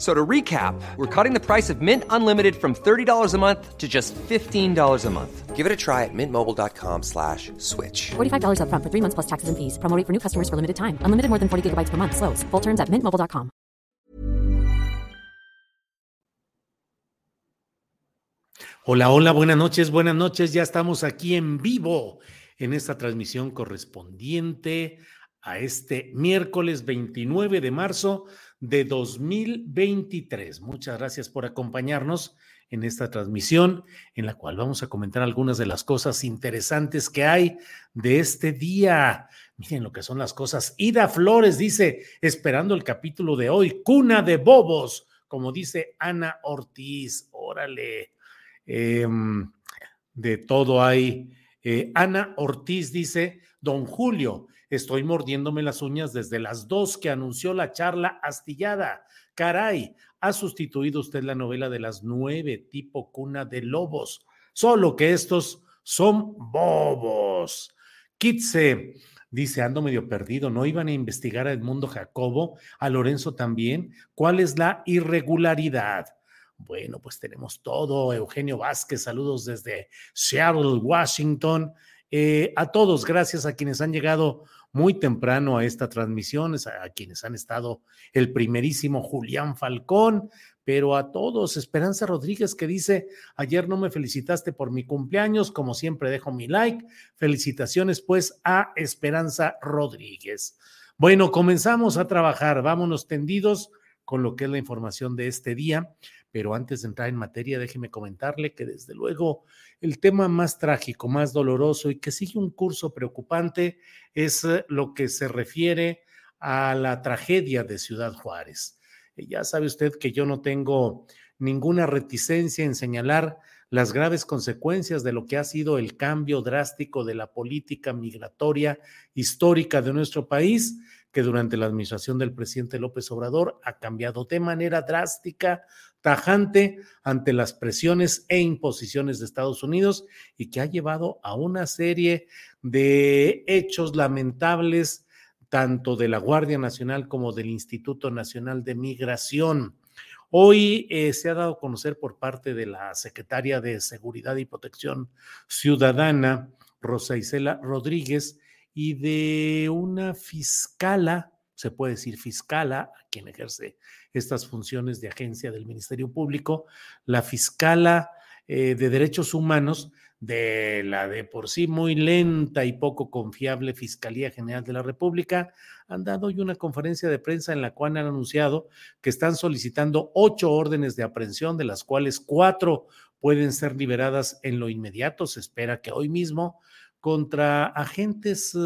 So to recap, we're cutting the price of Mint Unlimited from $30 a month to just $15 a month. Give it a try at mintmobile.com slash switch. $45 upfront for three months plus taxes and fees. Promo rate for new customers for limited time. Unlimited more than 40 gigabytes per month. Slows. Full terms at mintmobile.com. Hola, hola, buenas noches, buenas noches. Ya estamos aquí en vivo en esta transmisión correspondiente a este miércoles 29 de marzo de 2023. Muchas gracias por acompañarnos en esta transmisión en la cual vamos a comentar algunas de las cosas interesantes que hay de este día. Miren lo que son las cosas. Ida Flores dice, esperando el capítulo de hoy, cuna de bobos, como dice Ana Ortiz. Órale, em, de todo hay. Eh, Ana Ortiz dice, don Julio, Estoy mordiéndome las uñas desde las dos que anunció la charla astillada. Caray, ha sustituido usted la novela de las nueve tipo cuna de lobos. Solo que estos son bobos. Kitse dice, ando medio perdido, ¿no iban a investigar a Edmundo Jacobo, a Lorenzo también? ¿Cuál es la irregularidad? Bueno, pues tenemos todo. Eugenio Vázquez, saludos desde Seattle, Washington. Eh, a todos, gracias a quienes han llegado muy temprano a esta transmisión, a quienes han estado el primerísimo Julián Falcón, pero a todos, Esperanza Rodríguez que dice, ayer no me felicitaste por mi cumpleaños, como siempre dejo mi like, felicitaciones pues a Esperanza Rodríguez. Bueno, comenzamos a trabajar, vámonos tendidos con lo que es la información de este día. Pero antes de entrar en materia, déjeme comentarle que desde luego el tema más trágico, más doloroso y que sigue un curso preocupante es eh, lo que se refiere a la tragedia de Ciudad Juárez. Eh, ya sabe usted que yo no tengo ninguna reticencia en señalar las graves consecuencias de lo que ha sido el cambio drástico de la política migratoria histórica de nuestro país, que durante la administración del presidente López Obrador ha cambiado de manera drástica tajante ante las presiones e imposiciones de Estados Unidos y que ha llevado a una serie de hechos lamentables tanto de la Guardia Nacional como del Instituto Nacional de Migración. Hoy eh, se ha dado a conocer por parte de la secretaria de Seguridad y Protección Ciudadana, Rosa Isela Rodríguez, y de una fiscala, se puede decir fiscala, a quien ejerce estas funciones de agencia del Ministerio Público, la fiscala eh, de derechos humanos de la de por sí muy lenta y poco confiable Fiscalía General de la República, han dado hoy una conferencia de prensa en la cual han anunciado que están solicitando ocho órdenes de aprehensión, de las cuales cuatro pueden ser liberadas en lo inmediato. Se espera que hoy mismo contra agentes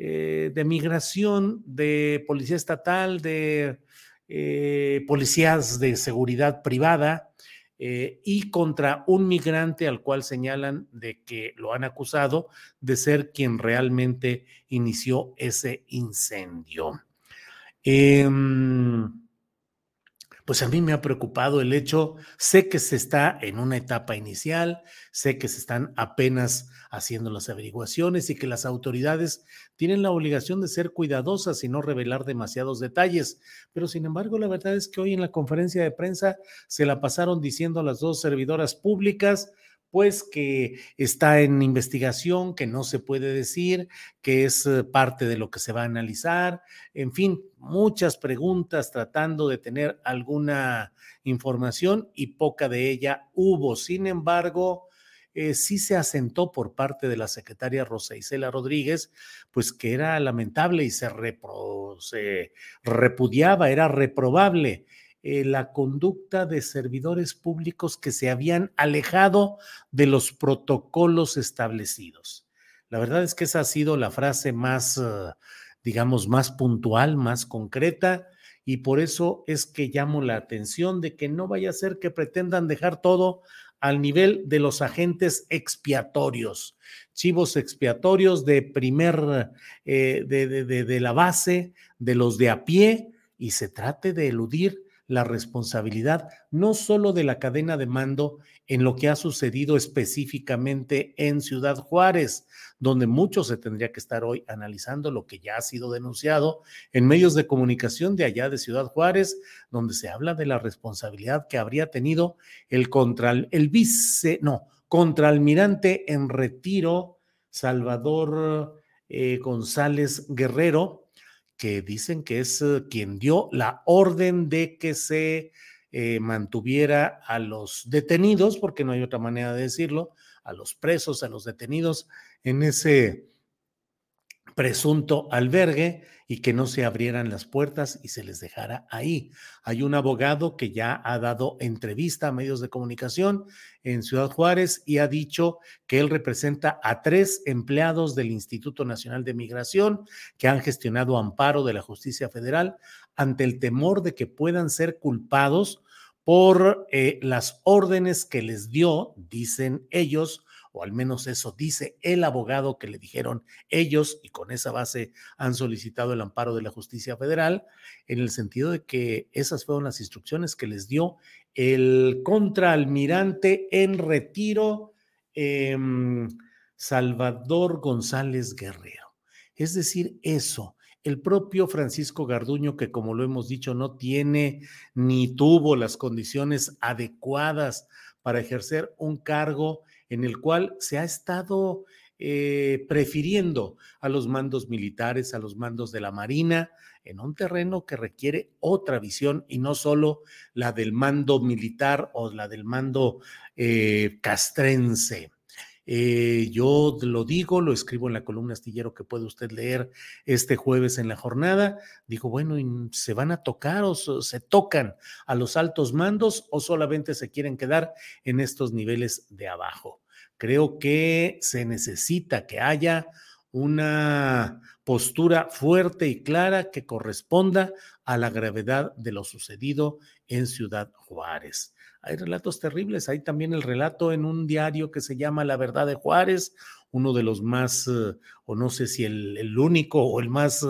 eh, de migración, de policía estatal, de eh, policías de seguridad privada eh, y contra un migrante al cual señalan de que lo han acusado de ser quien realmente inició ese incendio. Em, pues a mí me ha preocupado el hecho, sé que se está en una etapa inicial, sé que se están apenas haciendo las averiguaciones y que las autoridades tienen la obligación de ser cuidadosas y no revelar demasiados detalles, pero sin embargo la verdad es que hoy en la conferencia de prensa se la pasaron diciendo a las dos servidoras públicas, pues que está en investigación, que no se puede decir, que es eh, parte de lo que se va a analizar, en fin, muchas preguntas tratando de tener alguna información y poca de ella hubo. Sin embargo, eh, sí se asentó por parte de la secretaria Rosa Isela Rodríguez, pues que era lamentable y se, se repudiaba, era reprobable eh, la conducta de servidores públicos que se habían alejado de los protocolos establecidos. La verdad es que esa ha sido la frase más, uh, digamos, más puntual, más concreta, y por eso es que llamo la atención de que no vaya a ser que pretendan dejar todo al nivel de los agentes expiatorios, chivos expiatorios de primer, eh, de, de la base, de los de a pie, y se trate de eludir la responsabilidad no solo de la cadena de mando en lo que ha sucedido específicamente en Ciudad Juárez, donde mucho se tendría que estar hoy analizando lo que ya ha sido denunciado en medios de comunicación de allá de Ciudad Juárez, donde se habla de la responsabilidad que habría tenido el contra el vice, no, contraalmirante en retiro Salvador eh, González Guerrero, que dicen que es eh, quien dio la orden de que se eh, mantuviera a los detenidos, porque no hay otra manera de decirlo, a los presos, a los detenidos en ese presunto albergue y que no se abrieran las puertas y se les dejara ahí. Hay un abogado que ya ha dado entrevista a medios de comunicación en Ciudad Juárez y ha dicho que él representa a tres empleados del Instituto Nacional de Migración que han gestionado amparo de la justicia federal ante el temor de que puedan ser culpados por eh, las órdenes que les dio, dicen ellos, o al menos eso dice el abogado que le dijeron ellos, y con esa base han solicitado el amparo de la justicia federal, en el sentido de que esas fueron las instrucciones que les dio el contraalmirante en retiro, em, Salvador González Guerrero. Es decir, eso. El propio Francisco Garduño, que como lo hemos dicho, no tiene ni tuvo las condiciones adecuadas para ejercer un cargo en el cual se ha estado eh, prefiriendo a los mandos militares, a los mandos de la Marina, en un terreno que requiere otra visión y no solo la del mando militar o la del mando eh, castrense. Eh, yo lo digo, lo escribo en la columna astillero que puede usted leer este jueves en la jornada. Digo, bueno, ¿se van a tocar o se tocan a los altos mandos o solamente se quieren quedar en estos niveles de abajo? Creo que se necesita que haya una postura fuerte y clara que corresponda a la gravedad de lo sucedido en Ciudad Juárez hay relatos terribles. Hay también el relato en un diario que se llama La Verdad de Juárez, uno de los más, eh, o no sé si el, único o el más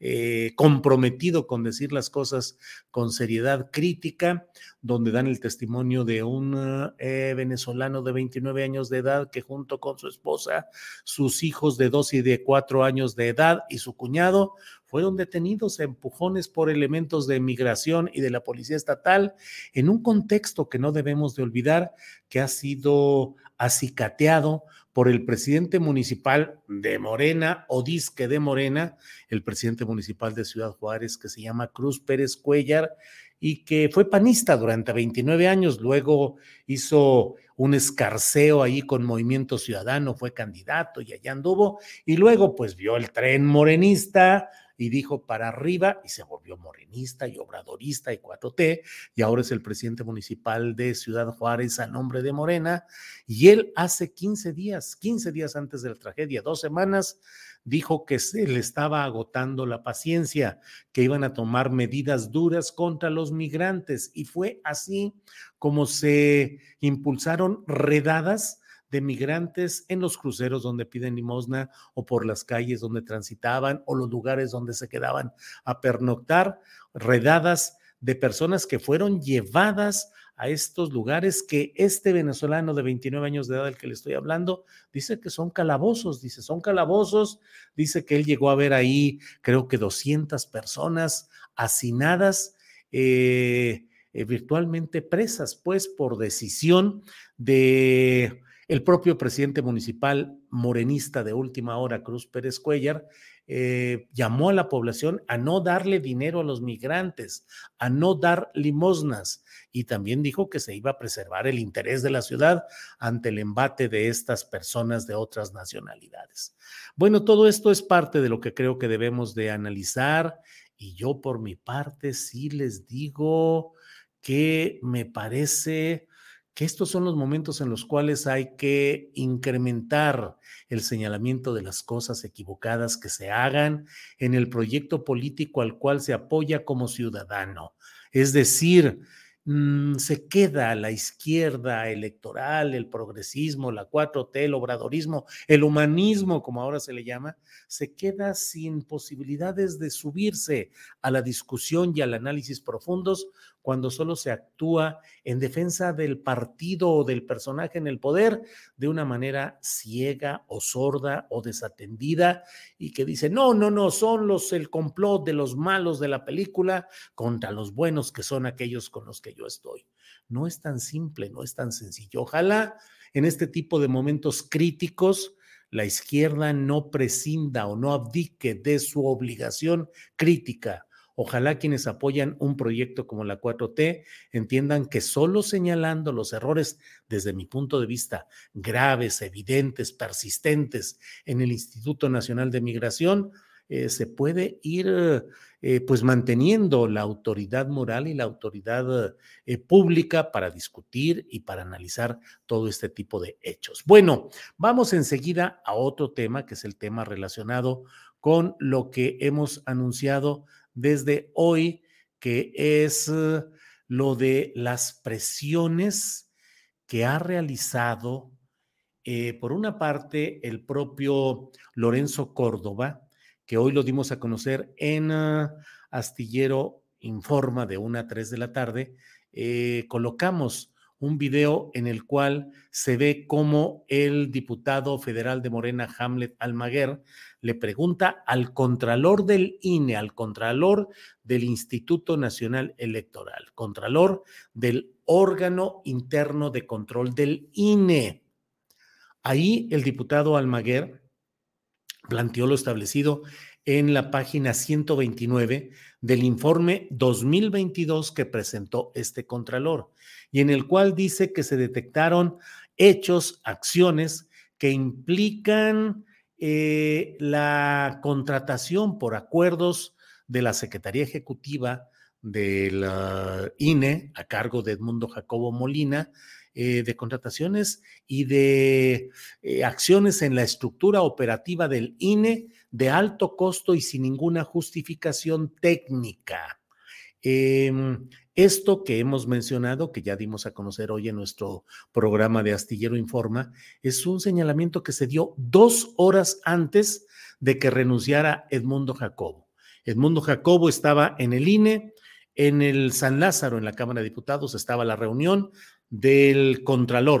eh, comprometido con decir las cosas con seriedad crítica, donde dan el testimonio de un eh, venezolano de 29 años de edad que junto con su esposa, sus hijos de 2 y de 4 años de edad y su cuñado fueron detenidos a empujones por elementos de migración y de la policía estatal en un contexto que no debemos de olvidar que ha sido acicateado por el presidente municipal de Morena o disque de Morena, el presidente municipal de Ciudad Juárez que se llama Cruz Pérez Cuellar y que fue panista durante 29 años, luego hizo un escarceo ahí con Movimiento Ciudadano, fue candidato y allá anduvo, y luego pues vio el tren morenista, y dijo para arriba y se volvió morenista y obradorista y 4T y ahora es el presidente municipal de Ciudad Juárez a nombre de Morena y él hace 15 días, 15 días antes de la tragedia, dos semanas, dijo que se le estaba agotando la paciencia, que iban a tomar medidas duras contra los migrantes y fue así como se impulsaron redadas de migrantes en los cruceros donde piden limosna o por las calles donde transitaban o los lugares donde se quedaban a pernoctar, redadas de personas que fueron llevadas a estos lugares que este venezolano de 29 años de edad del que le estoy hablando dice que son calabozos, dice, son calabozos, dice que él llegó a ver ahí creo que 200 personas hacinadas. Eh, eh, virtualmente presas, pues por decisión de El propio presidente municipal morenista de última hora, Cruz Pérez Cuellar, eh, llamó a la población a no darle dinero a los migrantes, a no dar limosnas y también dijo que se iba a preservar el interés de la ciudad ante el embate de estas personas de otras nacionalidades. Bueno, todo esto es parte de lo que creo que debemos de analizar y yo por mi parte sí les digo que me parece que estos son los momentos en los cuales hay que incrementar el señalamiento de las cosas equivocadas que se hagan en el proyecto político al cual se apoya como ciudadano. Es decir, Mm, se queda la izquierda electoral, el progresismo, la 4T, el obradorismo, el humanismo, como ahora se le llama, se queda sin posibilidades de subirse a la discusión y al análisis profundos cuando solo se actúa en defensa del partido o del personaje en el poder de una manera ciega o sorda o desatendida y que dice, no, no, no, son los el complot de los malos de la película contra los buenos que son aquellos con los que yo estoy. No es tan simple, no es tan sencillo. Ojalá en este tipo de momentos críticos la izquierda no prescinda o no abdique de su obligación crítica Ojalá quienes apoyan un proyecto como la 4T entiendan que solo señalando los errores, desde mi punto de vista, graves, evidentes, persistentes en el Instituto Nacional de Migración, eh, se puede ir eh, pues manteniendo la autoridad moral y la autoridad eh, pública para discutir y para analizar todo este tipo de hechos. Bueno, vamos enseguida a otro tema, que es el tema relacionado con lo que hemos anunciado desde hoy, que es eh, lo de las presiones que ha realizado, eh, por una parte, el propio Lorenzo Córdoba, que hoy lo dimos a conocer en ah, Astillero Informa de 1 a 3 de la tarde, eh, colocamos un video en el cual se ve cómo el diputado federal de Morena, Hamlet Almaguer, le pregunta al contralor del INE, al contralor del Instituto Nacional Electoral, contralor del órgano interno de control del INE. Ahí el diputado Almaguer planteó lo establecido en la página 129 del informe 2022 que presentó este contralor y en el cual dice que se detectaron hechos, acciones que implican eh, la contratación por acuerdos de la Secretaría Ejecutiva del INE a cargo de Edmundo Jacobo Molina, eh, de contrataciones y de eh, acciones en la estructura operativa del INE de alto costo y sin ninguna justificación técnica. Em, esto que hemos mencionado, que ya dimos a conocer hoy en nuestro programa de Astillero Informa, es un señalamiento que se dio dos horas antes de que renunciara Edmundo Jacobo. Edmundo Jacobo estaba en el INE, en el San Lázaro, en la Cámara de Diputados, estaba la reunión del Contralor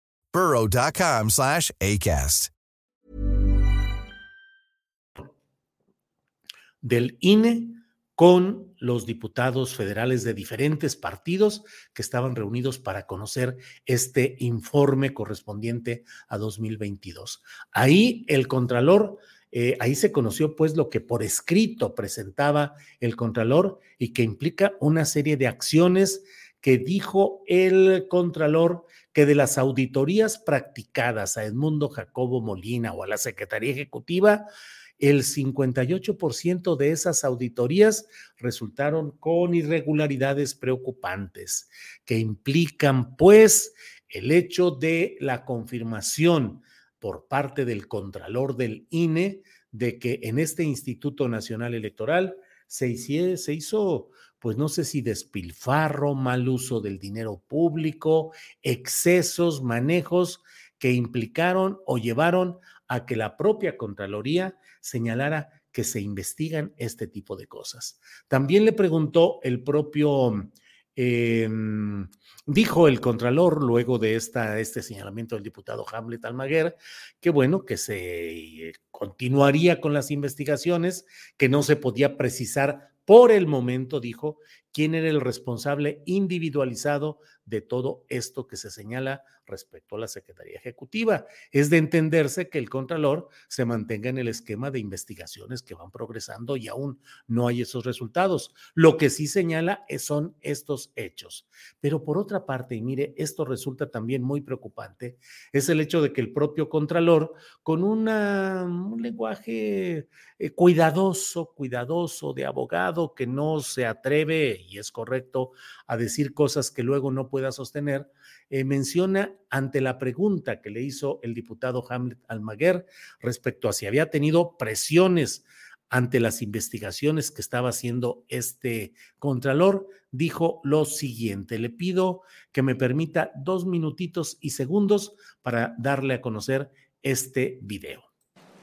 burrow.com slash ACAST. Del INE con los diputados federales de diferentes partidos que estaban reunidos para conocer este informe correspondiente a 2022. Ahí el Contralor eh, ahí se conoció pues lo que por escrito presentaba el Contralor y que implica una serie de acciones que dijo el Contralor que de las auditorías practicadas a Edmundo Jacobo Molina o a la Secretaría Ejecutiva, el 58% de esas auditorías resultaron con irregularidades preocupantes, que implican pues el hecho de la confirmación por parte del Contralor del INE de que en este Instituto Nacional Electoral se, se hizo, pues no sé si despilfarro, mal uso del dinero público, excesos, manejos que implicaron o llevaron a que la propia Contraloría señalara que se investigan este tipo de cosas. También le preguntó el propio eh, Dijo el Contralor, luego de esta, este señalamiento del diputado Hamlet Almaguer, que bueno, que se eh, continuaría con las investigaciones, que no se podía precisar por el momento, dijo, quién era el responsable individualizado de todo esto que se señala respecto a la Secretaría Ejecutiva. Es de entenderse que el Contralor se mantenga en el esquema de investigaciones que van progresando y aún no hay esos resultados. Lo que sí señala son estos hechos. Pero por otra parte, y mire, esto resulta también muy preocupante, es el hecho de que el propio Contralor, con un lenguaje eh, cuidadoso, cuidadoso de abogado, que no se atreve, y es correcto, a decir cosas que luego no pueda sostener, eh, menciona ante la pregunta que le hizo el diputado Hamlet Almaguer respecto a si había tenido presiones ante las investigaciones que estaba haciendo este contralor, dijo lo siguiente, le pido que me permita dos minutitos y segundos para darle a conocer este video.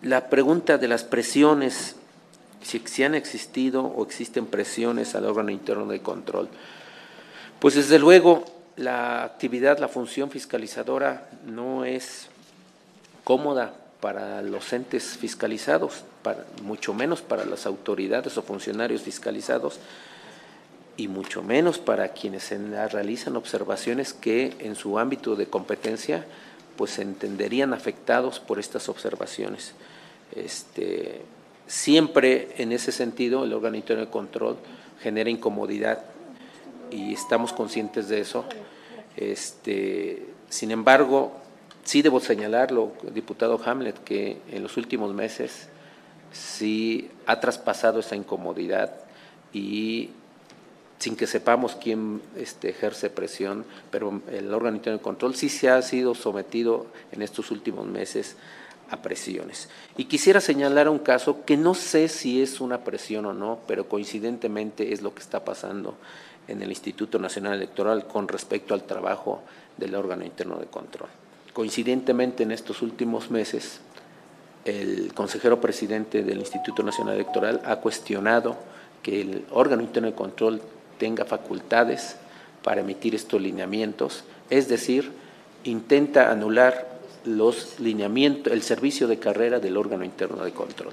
La pregunta de las presiones, si, si han existido o existen presiones al órgano interno de control. Pues desde luego la actividad, la función fiscalizadora no es cómoda para los entes fiscalizados, para, mucho menos para las autoridades o funcionarios fiscalizados y mucho menos para quienes realizan observaciones que en su ámbito de competencia pues se entenderían afectados por estas observaciones. Este, siempre en ese sentido el órgano interno de control genera incomodidad y estamos conscientes de eso. Este, sin embargo, sí debo señalarlo, diputado Hamlet, que en los últimos meses sí ha traspasado esa incomodidad y sin que sepamos quién este, ejerce presión, pero el órgano interno de control sí se ha sido sometido en estos últimos meses a presiones. Y quisiera señalar un caso que no sé si es una presión o no, pero coincidentemente es lo que está pasando en el Instituto Nacional Electoral con respecto al trabajo del órgano interno de control. Coincidentemente en estos últimos meses, el consejero presidente del Instituto Nacional Electoral ha cuestionado que el órgano interno de control tenga facultades para emitir estos lineamientos, es decir, intenta anular los lineamientos, el servicio de carrera del órgano interno de control.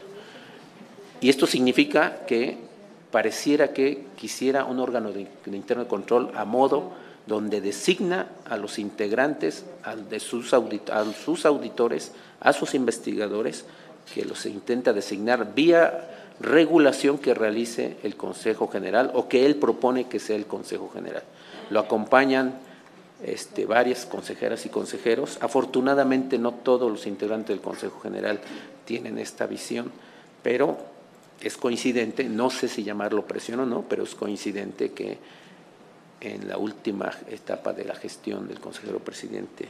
Y esto significa que pareciera que quisiera un órgano de, interno de control a modo donde designa a los integrantes, a, de sus a sus auditores, a sus investigadores, que los intenta designar vía regulación que realice el Consejo General o que él propone que sea el Consejo General. Lo acompañan este, varias consejeras y consejeros. Afortunadamente no todos los integrantes del Consejo General tienen esta visión, pero es coincidente, no sé si llamarlo presión o no, pero es coincidente que en la última etapa de la gestión del consejero presidente.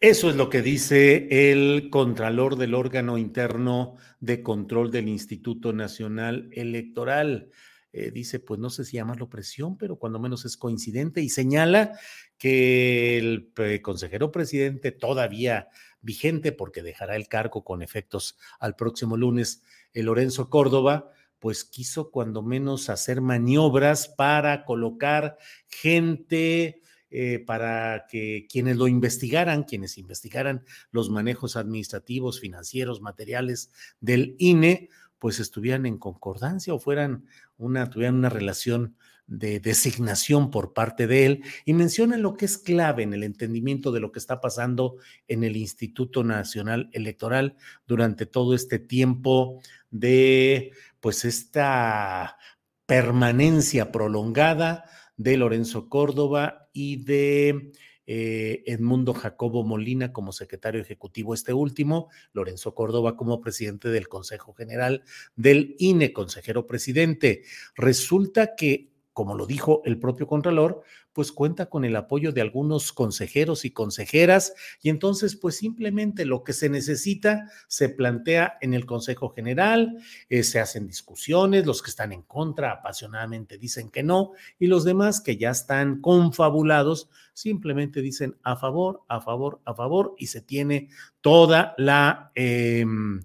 Eso es lo que dice el contralor del órgano interno de control del Instituto Nacional Electoral. Eh, dice, pues no sé si llamarlo presión, pero cuando menos es coincidente y señala que el eh, consejero presidente todavía vigente porque dejará el cargo con efectos al próximo lunes, el Lorenzo Córdoba, pues quiso cuando menos hacer maniobras para colocar gente eh, para que quienes lo investigaran, quienes investigaran los manejos administrativos, financieros, materiales del INE, pues estuvieran en concordancia o fueran una, tuvieran una relación de designación por parte de él. Y menciona lo que es clave en el entendimiento de lo que está pasando en el Instituto Nacional Electoral durante todo este tiempo de pues esta permanencia prolongada de Lorenzo Córdoba y de eh, Edmundo Jacobo Molina como secretario ejecutivo, este último, Lorenzo Córdoba como presidente del Consejo General del INE, consejero presidente. Resulta que como lo dijo el propio Contralor, pues cuenta con el apoyo de algunos consejeros y consejeras y entonces pues simplemente lo que se necesita se plantea en el Consejo General, eh, se hacen discusiones, los que están en contra apasionadamente dicen que no y los demás que ya están confabulados simplemente dicen a favor, a favor, a favor y se tiene toda la, em,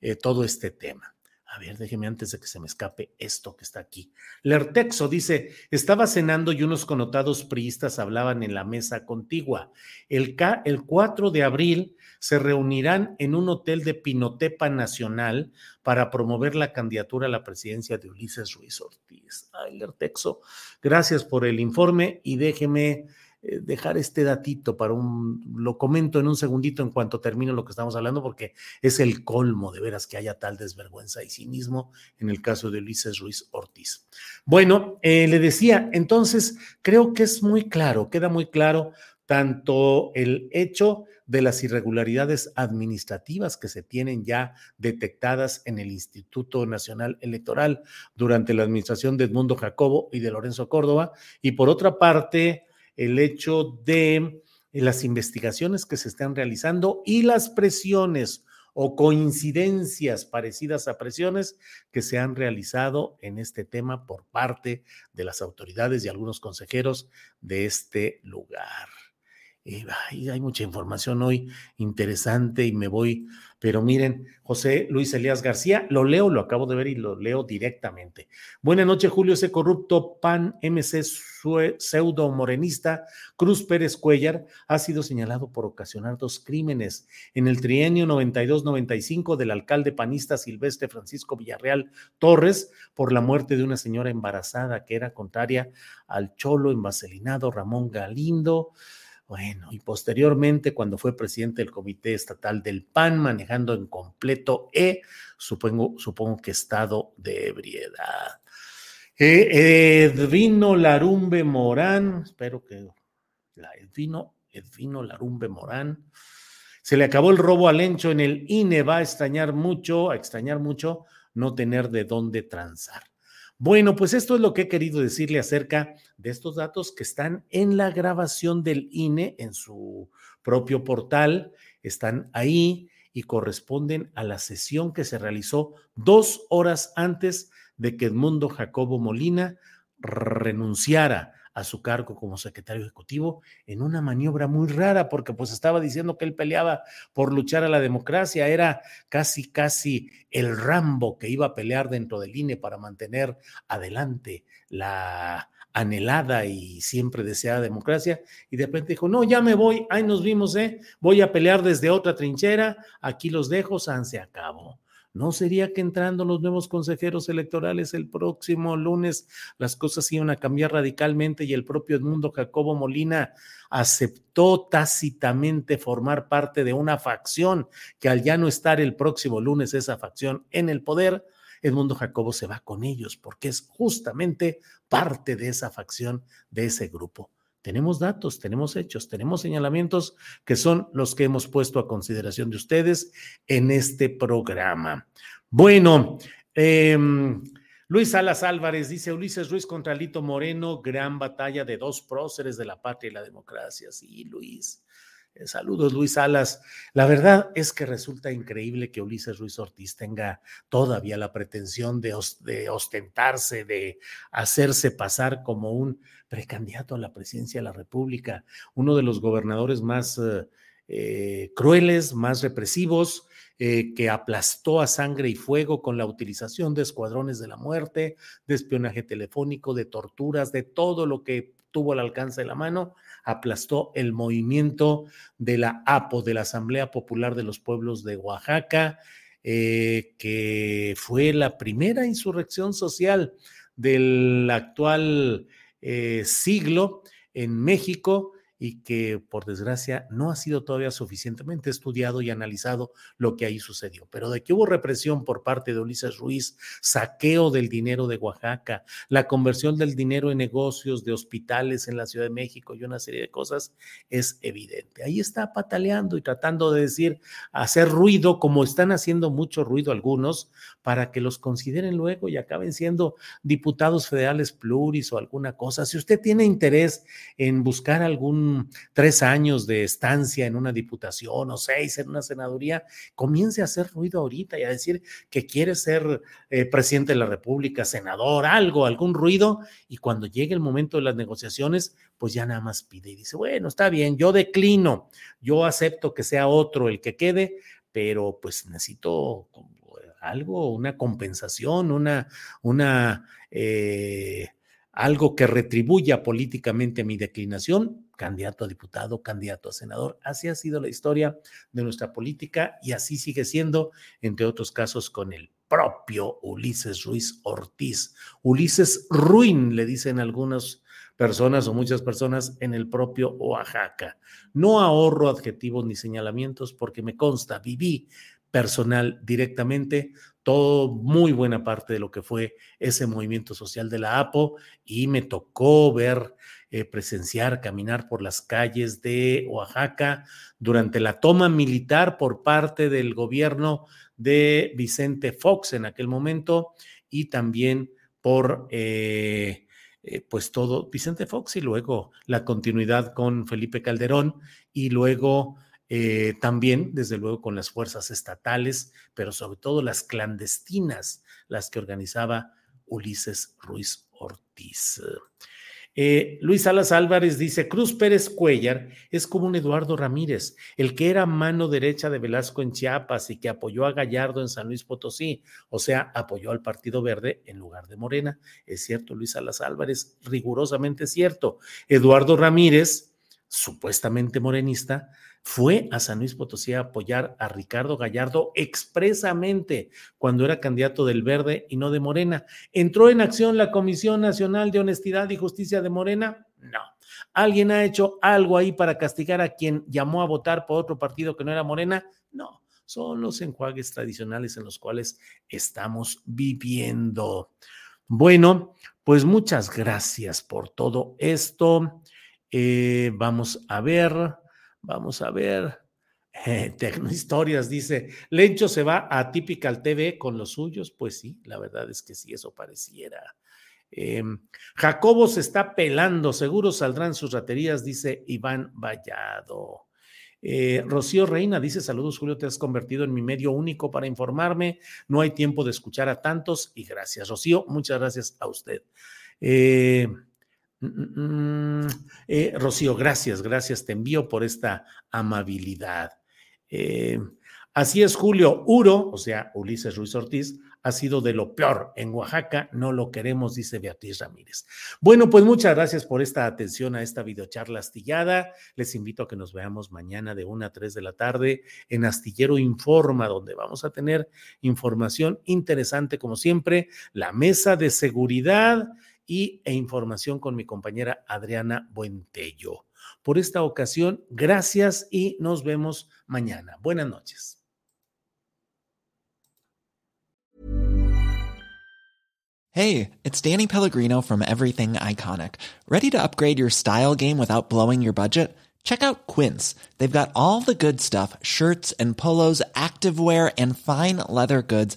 eh, todo este tema. A ver, déjeme antes de que se me escape esto que está aquí. Lertexo dice, estaba cenando y unos connotados priistas hablaban en la mesa contigua. El, el 4 de abril se reunirán en un hotel de Pinotepa Nacional para promover la candidatura a la presidencia de Ulises Ruiz Ortiz. Ay, Lertexo, gracias por el informe y déjeme dejar este datito para un, lo comento en un segundito en cuanto termino lo que estamos hablando, porque es el colmo de veras que haya tal desvergüenza y cinismo en el caso de Ulises Ruiz Ortiz. Bueno, eh, le decía, entonces creo que es muy claro, queda muy claro tanto el hecho de las irregularidades administrativas que se tienen ya detectadas en el Instituto Nacional Electoral durante la administración de Edmundo Jacobo y de Lorenzo Córdoba, y por otra parte, el hecho de eh, las investigaciones que se están realizando y las presiones o coincidencias parecidas a presiones que se han realizado en este tema por parte de las autoridades y algunos consejeros de este lugar. Hay mucha información hoy interesante y me voy, pero miren, José Luis Elías García, lo leo, lo acabo de ver y lo leo directamente. Buenas noches, Julio, ese corrupto PAN MC pseudo morenista Cruz Pérez Cuellar ha sido señalado por ocasionar dos crímenes en el trienio 92-95 del alcalde panista Silvestre Francisco Villarreal Torres por la muerte de una señora embarazada que era contraria al cholo envaselinado Ramón Galindo. Bueno, y posteriormente, cuando fue presidente del Comité Estatal del PAN, manejando en completo E, supongo, supongo que estado de ebriedad. Eh, Edvino Larumbe Morán, espero que la Edvino, Edvino Larumbe Morán, se le acabó el robo al Encho en el INE, va a extrañar mucho, a extrañar mucho no tener de dónde transar. Bueno, pues esto es lo que he querido decirle acerca de estos datos que están en la grabación del INE en su propio portal, están ahí y corresponden a la sesión que se realizó dos horas antes de que Edmundo Jacobo Molina renunciara a su cargo como secretario ejecutivo en una maniobra muy rara, porque pues estaba diciendo que él peleaba por luchar a la democracia, era casi, casi el Rambo que iba a pelear dentro del INE para mantener adelante la anhelada y siempre deseada democracia, y de repente dijo, no, ya me voy, ahí nos vimos, ¿eh? voy a pelear desde otra trinchera, aquí los dejo, San se acabó. ¿No sería que entrando los nuevos consejeros electorales el próximo lunes las cosas iban a cambiar radicalmente y el propio Edmundo Jacobo Molina aceptó tácitamente formar parte de una facción que al ya no estar el próximo lunes esa facción en el poder, Edmundo Jacobo se va con ellos porque es justamente parte de esa facción, de ese grupo. Tenemos datos, tenemos hechos, tenemos señalamientos que son los que hemos puesto a consideración de ustedes en este programa. Bueno, em, Luis Salas Álvarez dice Ulises Ruiz contra Lito Moreno, gran batalla de dos próceres de la patria y la democracia. Sí, Luis. Eh, saludos, Luis Salas. La verdad es que resulta increíble que Ulises Ruiz Ortiz tenga todavía la pretensión de, ostentarse, de hacerse pasar como un precandidato a la presidencia de la República, uno de los gobernadores más eh, eh, crueles, más represivos, que aplastó a sangre y fuego con la utilización de escuadrones de la muerte, de espionaje telefónico, de torturas, de todo lo que tuvo al alcance de la mano, aplastó el movimiento de la APO, de la Asamblea Popular de los Pueblos de Oaxaca, eh, que fue la primera insurrección social del actual eh, siglo en México y que por desgracia no ha sido todavía suficientemente estudiado y analizado lo que ahí sucedió. Pero de que hubo represión por parte de Ulises Ruiz, saqueo del dinero de Oaxaca, la conversión del dinero en negocios, de hospitales en la Ciudad de México y una serie de cosas, es evidente. Ahí está pataleando y tratando de decir, hacer ruido, como están haciendo mucho ruido algunos, para que los consideren luego y acaben siendo diputados federales pluris o alguna cosa. Si usted tiene interés en buscar algún tres años de estancia en una diputación o seis en una senaduría, comience a hacer ruido ahorita y a decir que quiere ser eh, presidente de la República, senador, algo, algún ruido, y cuando llegue el momento de las negociaciones, pues ya nada más pide y dice, bueno, está bien, yo declino, yo acepto que sea otro el que quede, pero pues necesito algo, una compensación, una, una, eh, algo que retribuya políticamente mi declinación, candidato a diputado, candidato a senador. Así ha sido la historia de nuestra política y así sigue siendo, entre otros casos, con el propio Ulises Ruiz Ortiz. Ulises Ruin, le dicen algunas personas o muchas personas en el propio Oaxaca. No ahorro adjetivos ni señalamientos porque me consta, viví personal directamente todo, muy buena parte de lo que fue ese movimiento social de la APO y me tocó ver, eh, presenciar, caminar por las calles de Oaxaca durante la toma militar por parte del gobierno de Vicente Fox en aquel momento y también por... Eh, eh, pues todo Vicente Fox y luego la continuidad con Felipe Calderón y luego también, desde luego, con las fuerzas estatales, pero sobre todo las clandestinas, las que organizaba Ulises Ruiz Ortiz. Eh, Luis Salas Álvarez dice, Cruz Pérez Cuellar es como un Eduardo Ramírez, el que era mano derecha de Velasco en Chiapas y que apoyó a Gallardo en San Luis Potosí, o sea, apoyó al Partido Verde en lugar de Morena. Es cierto, Luis Salas Álvarez, rigurosamente cierto. Eduardo Ramírez, supuestamente morenista, fue a San Luis Potosí a apoyar a Ricardo Gallardo expresamente cuando era candidato del Verde y no de Morena. ¿Entró en acción la Comisión Nacional de Honestidad y Justicia de Morena? No. ¿Alguien ha hecho algo ahí para castigar a quien llamó a votar por otro partido que no era Morena? No. Son los enjuagues tradicionales en los cuales estamos viviendo. Bueno, pues muchas gracias por todo esto. Eh, vamos a ver. Vamos a ver. Eh, Tecnohistorias dice, Lencho se va a Typical TV con los suyos. Pues sí, la verdad es que sí, eso pareciera. Em, Jacobo se está pelando, seguro saldrán sus raterías, dice Iván Vallado. Eh, Rocío Reina dice: Saludos, Julio, te has convertido en mi medio único para informarme. No hay tiempo de escuchar a tantos y gracias, Rocío. Muchas gracias a usted. Eh, Mm, mm, mm. Eh, Rocío, gracias, gracias, te envío por esta amabilidad. Eh, así es, Julio. Uro, o sea, Ulises Ruiz Ortiz, ha sido de lo peor en Oaxaca, no lo queremos, dice Beatriz Ramírez. Bueno, pues muchas gracias por esta atención a esta videocharla astillada. Les invito a que nos veamos mañana de 1 a 3 de la tarde en Astillero Informa, donde vamos a tener información interesante como siempre, la mesa de seguridad y, e información con mi compañera Adriana Buentello. Por esta ocasión, gracias y nos vemos mañana. Buenas noches. Hey, it's Danny Pellegrino from Everything Iconic. Ready to upgrade your style game without blowing your budget? Check out Quince. They've got all the good stuff shirts and polos, activewear, and fine leather goods,